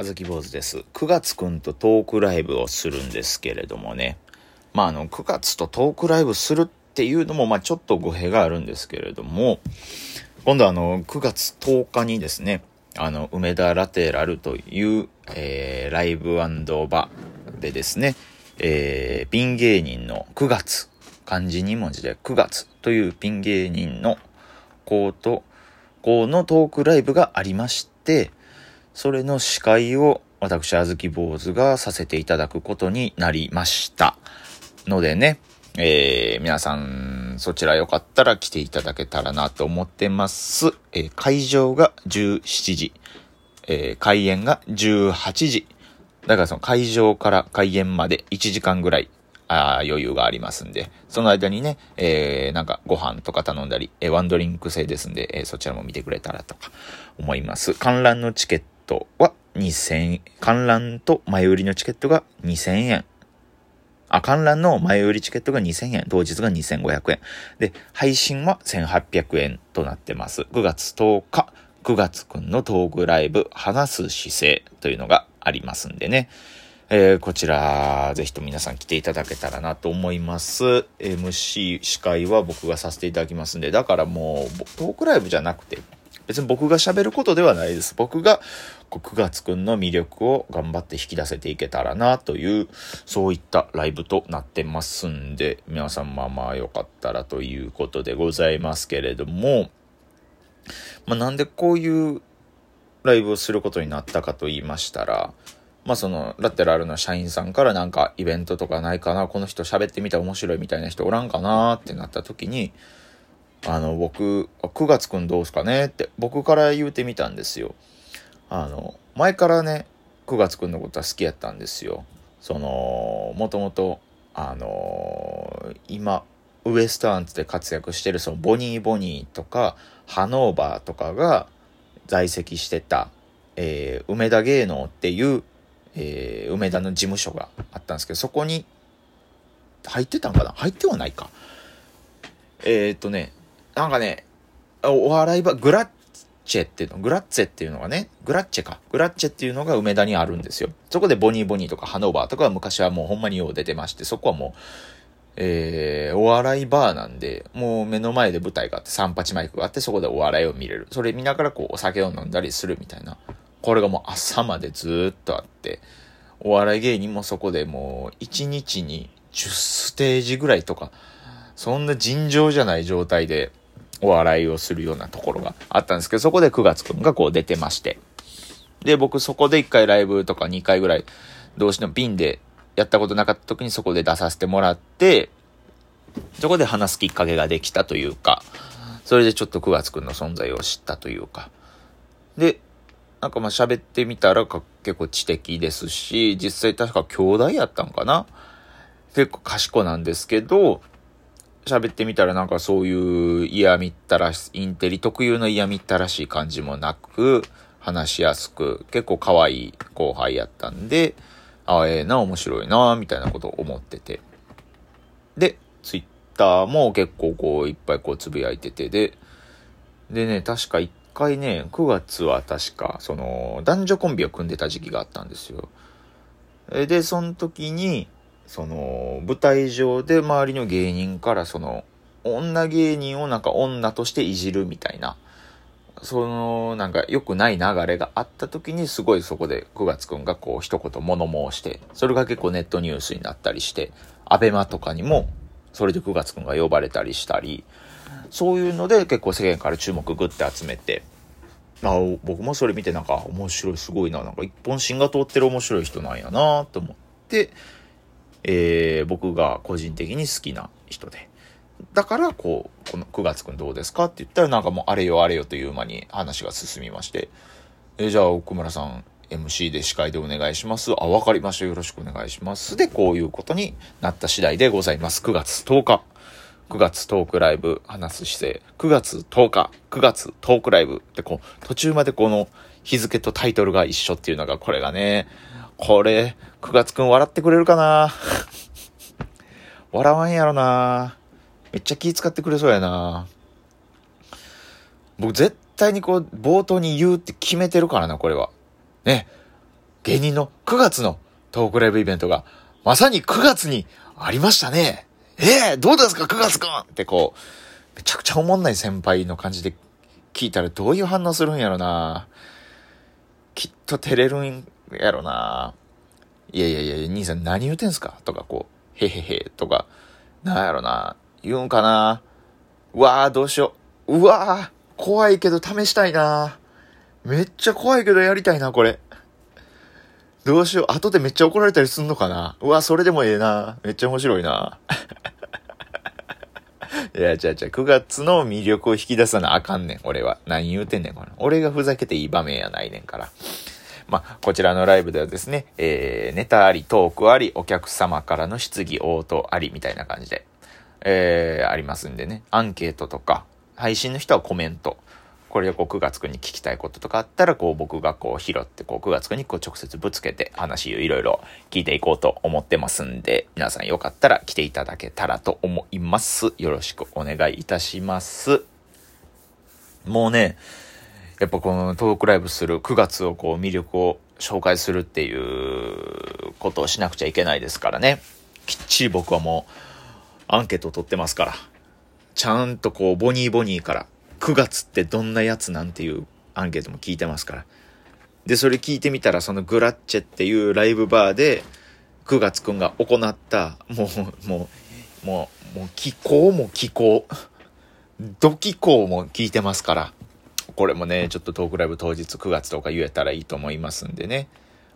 あずき坊主です。9月くんとトークライブをするんですけれどもね。まあ、あの、9月とトークライブするっていうのも、まあ、ちょっと語弊があるんですけれども、今度あの、9月10日にですね、あの、梅田ラテラルという、えー、ライブバでですね、えー、ピン芸人の9月、漢字2文字で9月というピン芸人の子と、子のトークライブがありまして、それの司会を私、あずき坊主がさせていただくことになりました。のでね、えー、皆さん、そちらよかったら来ていただけたらなと思ってます。えー、会場が17時、えー、開演が18時。だからその会場から開演まで1時間ぐらい、あ余裕がありますんで、その間にね、えー、なんかご飯とか頼んだり、えー、ワンドリンク制ですんで、えー、そちらも見てくれたらとか思います。観覧のチケットトは2000、観覧と前売りのチケットが2000円。あ、観覧の前売りチケットが2000円、当日が2500円。で、配信は1800円となってます。9月10日、9月くんのトークライブ、話す姿勢というのがありますんでね。えー、こちら、ぜひと皆さん来ていただけたらなと思います。MC 司会は僕がさせていただきますんで、だからもう、トークライブじゃなくて、別に僕が喋ることではないです。僕が9月くんの魅力を頑張って引き出せていけたらなという、そういったライブとなってますんで、皆さんまあまあよかったらということでございますけれども、まあなんでこういうライブをすることになったかと言いましたら、まあその、ラテラルの社員さんからなんかイベントとかないかな、この人喋ってみたら面白いみたいな人おらんかなってなった時に、あの、僕、9月くんどうすかね？って、僕から言うてみたんですよ。あの、前からね、9月くんのことは好きやったんですよ。その、もともと、あの今、ウエスタンツで活躍してるそのボニーボニーとか、ハノーバーとかが在籍してた、えー、梅田芸能っていう、えー、梅田の事務所があったんですけど、そこに入ってたんかな？入ってはないか。えー、っとね、なんかね、お笑い場、グラッチェっていうの、グラッツェっていうのがね、グラッチェか。グラッチェっていうのが梅田にあるんですよ。そこでボニーボニーとかハノーバーとかは昔はもうほんまによう出てまして、そこはもう、えー、お笑いバーなんで、もう目の前で舞台があって、三八マイクがあって、そこでお笑いを見れる。それ見ながらこう、お酒を飲んだりするみたいな。これがもう朝までずっとあって、お笑い芸人もそこでもう、1日に10ステージぐらいとか、そんな尋常じゃない状態で、お笑いをするようなところがあったんですけど、そこで9月くんがこう出てまして。で、僕そこで1回ライブとか2回ぐらい、同士のピンでやったことなかった時にそこで出させてもらって、そこで話すきっかけができたというか、それでちょっと9月くんの存在を知ったというか。で、なんかまあ喋ってみたら結構知的ですし、実際確か兄弟やったんかな？結構賢なんですけど、喋ってみたらなんかそういう嫌みったらし、インテリ特有の嫌みったらしい感じもなく、話しやすく、結構可愛い後輩やったんで、ああ、ええー、な、面白いな、みたいなことを思ってて。で、ツイッターも結構こう、いっぱいこうつぶやいてて、で、でね、確か一回ね、9月は確か、その、男女コンビを組んでた時期があったんですよ。で、その時に、その、舞台上で周りの芸人からその、女芸人をなんか女としていじるみたいな、その、なんか良くない流れがあった時にすごいそこで9月くんがこう一言物申して、それが結構ネットニュースになったりして、アベマとかにもそれで9月くんが呼ばれたりしたり、そういうので結構世間から注目グッて集めて、まあ僕もそれ見てなんか面白いすごいな、なんか一本芯が通ってる面白い人なんやなと思って、えー、僕が個人的に好きな人で。だから、こう、この9月くんどうですかって言ったら、なんかもうあれよあれよという間に話が進みまして、えー、じゃあ奥村さん、MC で司会でお願いします。あ、わかりました。よろしくお願いします。で、こういうことになった次第でございます。9月10日。9月トークライブ話す姿勢。9月10日。9月トークライブってこう、途中までこの日付とタイトルが一緒っていうのがこれがね、これ、9月くん笑ってくれるかな？笑わんやろなめっちゃ気使ってくれそうやな僕絶対にこう、冒頭に言うって決めてるからな、これは。ね。芸人の9月のトークライブイベントが、まさに9月にありましたね。ええー、どうですか ?9 月くん？ってこう、めちゃくちゃおもんない先輩の感じで聞いたらどういう反応するんやろな。きっと照れるんやろな。いやいやいや、兄さん何言うてんすか？とかこう、へへへとか、なんやろな。言うんかな。うわーどうしよう。うわー怖いけど試したいな。めっちゃ怖いけどやりたいな、これ。どうしよう。後でめっちゃ怒られたりすんのかなうわ、それでもええな。めっちゃ面白いな。いや、じゃあじゃあ9月の魅力を引き出さなあかんねん、俺は。何言うてんねん、これ。俺がふざけていい場面やないねんから。まあ、こちらのライブではですね、えー、ネタあり、トークあり、お客様からの質疑応答あり、みたいな感じで、えー、ありますんでね、アンケートとか、配信の人はコメント、これでこう9月くんに聞きたいこととかあったら、こう僕がこう拾って、こう9月くんにこう直接ぶつけて話をいろいろ聞いていこうと思ってますんで、皆さんよかったら来ていただけたらと思います。よろしくお願いいたします。もうね、やっぱこのトークライブする9月をこう魅力を紹介するっていうことをしなくちゃいけないですからね。きっちり僕はもうアンケートを取ってますから。ちゃんとこうボニーボニーから9月ってどんなやつなんていうアンケートも聞いてますから。で、それ聞いてみたらそのグラッチェっていうライブバーで9月くんが行った、もう、もう、もう、もう気候も気候、ド気候も聞いてますから。これもね、ちょっとトークライブ当日9月とか言えたらいいと思いますんでね。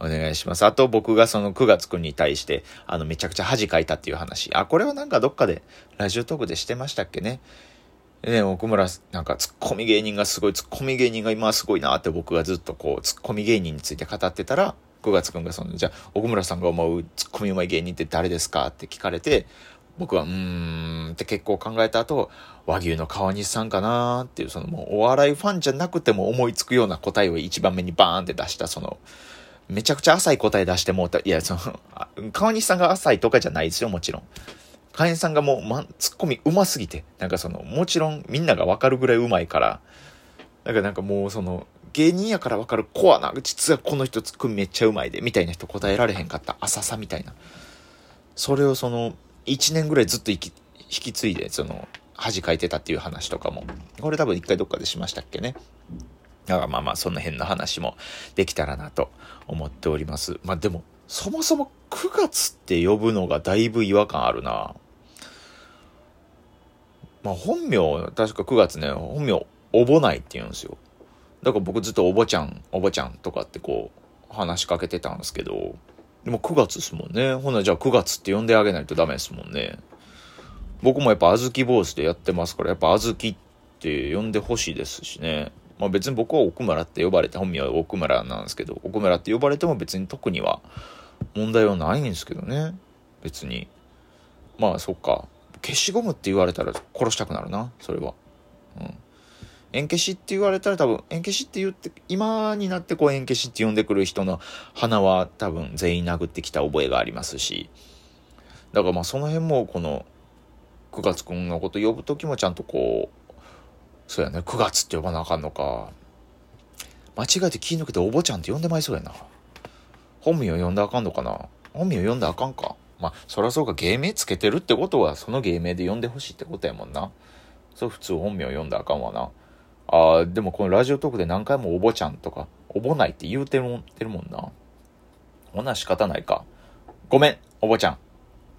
お願いします。あと僕がその9月くんに対して、あの、めちゃくちゃ恥かいたっていう話。あ、これはなんかどっかで、ラジオトークでしてましたっけね。ね、奥村、なんかツッコミ芸人がすごい、ツッコミ芸人が今すごいなって僕がずっとこう、ツッコミ芸人について語ってたら、9月くんがその、じゃあ、奥村さんが思うツッコミうまい芸人って誰ですかって聞かれて、僕は、うーんって結構考えた後、和牛の川西さんかなっていう、そのもうお笑いファンじゃなくても思いつくような答えを一番目にバーンって出した、その、めちゃくちゃ浅い答え出してもうた。いや、その、川西さんが浅いとかじゃないですよ、もちろん。川西さんがもう、ま、ツッコミ上手すぎて、なんかその、もちろんみんながわかるぐらい上手いから、だかなんかもうその、芸人やからわかるコアな、実はこの人ツッコミめっちゃうまいで、みたいな人答えられへんかった浅さみたいな。それをその、1年ぐらいずっと引き引き継いで、その、恥かいてたっていう話とかも、これ多分一回どっかでしましたっけね。だからまあまあ、その辺の話もできたらなと思っております。まあでも、そもそも9月って呼ぶのがだいぶ違和感あるな。まあ本名、確か9月ね、本名、おぼないって言うんですよ。だから僕ずっとおぼちゃん、おぼちゃんとかってこう、話しかけてたんですけど、でも9月ですもんね。ほな、じゃあ9月って呼んであげないとダメですもんね。僕もやっぱあずき坊主でやってますから、やっぱあずきって呼んでほしいですしね。まあ別に僕は奥村って呼ばれて、本名は奥村なんですけど、奥村って呼ばれても別に特には問題はないんですけどね。別に。まあそっか。消しゴムって言われたら殺したくなるな、それは。うん。縁消しって言われたら多分、縁消しって言って、今になってこう縁消しって呼んでくる人の鼻は多分全員殴ってきた覚えがありますし、だからまあその辺もこの9月くんのこと呼ぶ時もちゃんとこう、そうやね、9月って呼ばなあかんのか。間違えて気抜けてお坊ちゃんって呼んでまいそうやな。本名を呼んだあかんのかな本名を呼んだあかんか。まあ、そりゃそうか、芸名つけてるってことは、その芸名で呼んでほしいってことやもんな。そう普通本名を呼んだあかんわな。ああ、でもこのラジオトークで何回もおぼちゃんとか、おぼないって言うてるもんてるもんな。ほな仕方ないか。ごめん、おぼちゃん。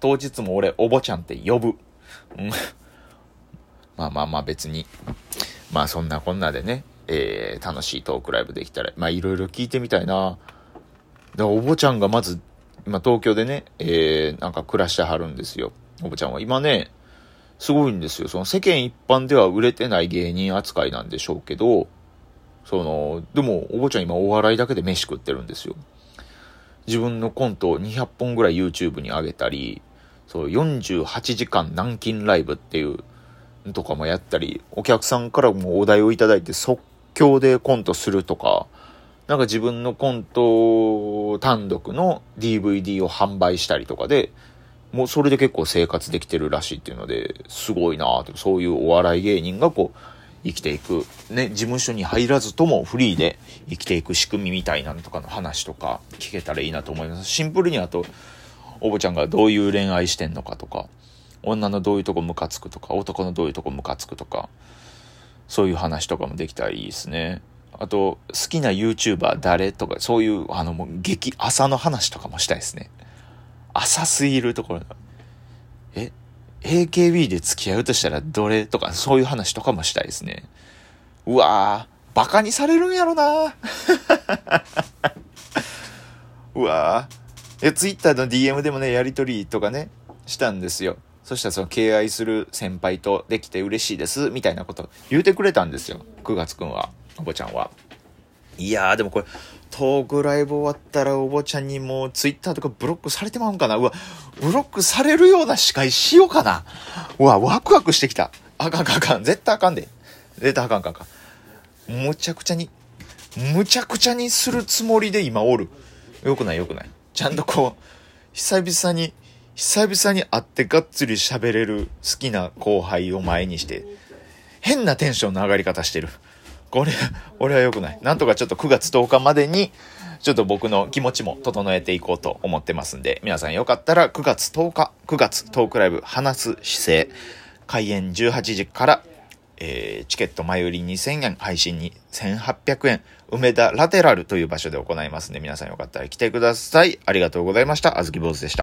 当日も俺、おぼちゃんって呼ぶ。うん。まあまあまあ別に。まあそんなこんなでね、えー、楽しいトークライブできたら、まあいろいろ聞いてみたいな。だおぼちゃんがまず、今東京でね、えー、なんか暮らしてはるんですよ。おぼちゃんは。今ね、すごいんですよ。その世間一般では売れてない芸人扱いなんでしょうけど、その、でも、お坊ちゃん今お笑いだけで飯食ってるんですよ。自分のコントを200本ぐらい YouTube に上げたり、そう、48時間南京ライブっていうとかもやったり、お客さんからもお題をいただいて即興でコントするとか、なんか自分のコント単独の DVD を販売したりとかで、もうそれで結構生活できてるらしいっていうので、すごいなとそういうお笑い芸人がこう、生きていく、ね、事務所に入らずともフリーで生きていく仕組みみたいなのとかの話とか聞けたらいいなと思います。シンプルにあと、おぼちゃんがどういう恋愛してんのかとか、女のどういうとこムカつくとか、男のどういうとこムカつくとか、そういう話とかもできたらいいですね。あと、好きな YouTuber 誰とか、そういう、あの、もう激朝の話とかもしたいですね。浅すぎるところ。え AKB で付き合うとしたらどれとか、そういう話とかもしたいですね。うわぁ、バカにされるんやろな うわぁ。え、ツイッターの DM でもね、やりとりとかね、したんですよ。そしたらその敬愛する先輩とできて嬉しいです、みたいなこと言うてくれたんですよ。9月くんは、おぼちゃんは。いやー、でもこれ、トークライブ終わったらおばちゃんにもうツイッターとかブロックされてまうんかな？うわ、ブロックされるような司会しようかなうわ、ワクワクしてきた。あかんかんかん。絶対あかんで。絶対あかんかんかん。むちゃくちゃに、むちゃくちゃにするつもりで今おる。よくないよくない。ちゃんとこう、久々に、久々に会ってがっつり喋れる好きな後輩を前にして、変なテンションの上がり方してる。これ、俺は良くない。なんとかちょっと9月10日までに、ちょっと僕の気持ちも整えていこうと思ってますんで、皆さんよかったら9月10日、9月トークライブ話す姿勢、開演18時から、えー、チケット前売り2000円、配信に1800円、梅田ラテラルという場所で行いますんで、皆さんよかったら来てください。ありがとうございました。あずき坊主でした。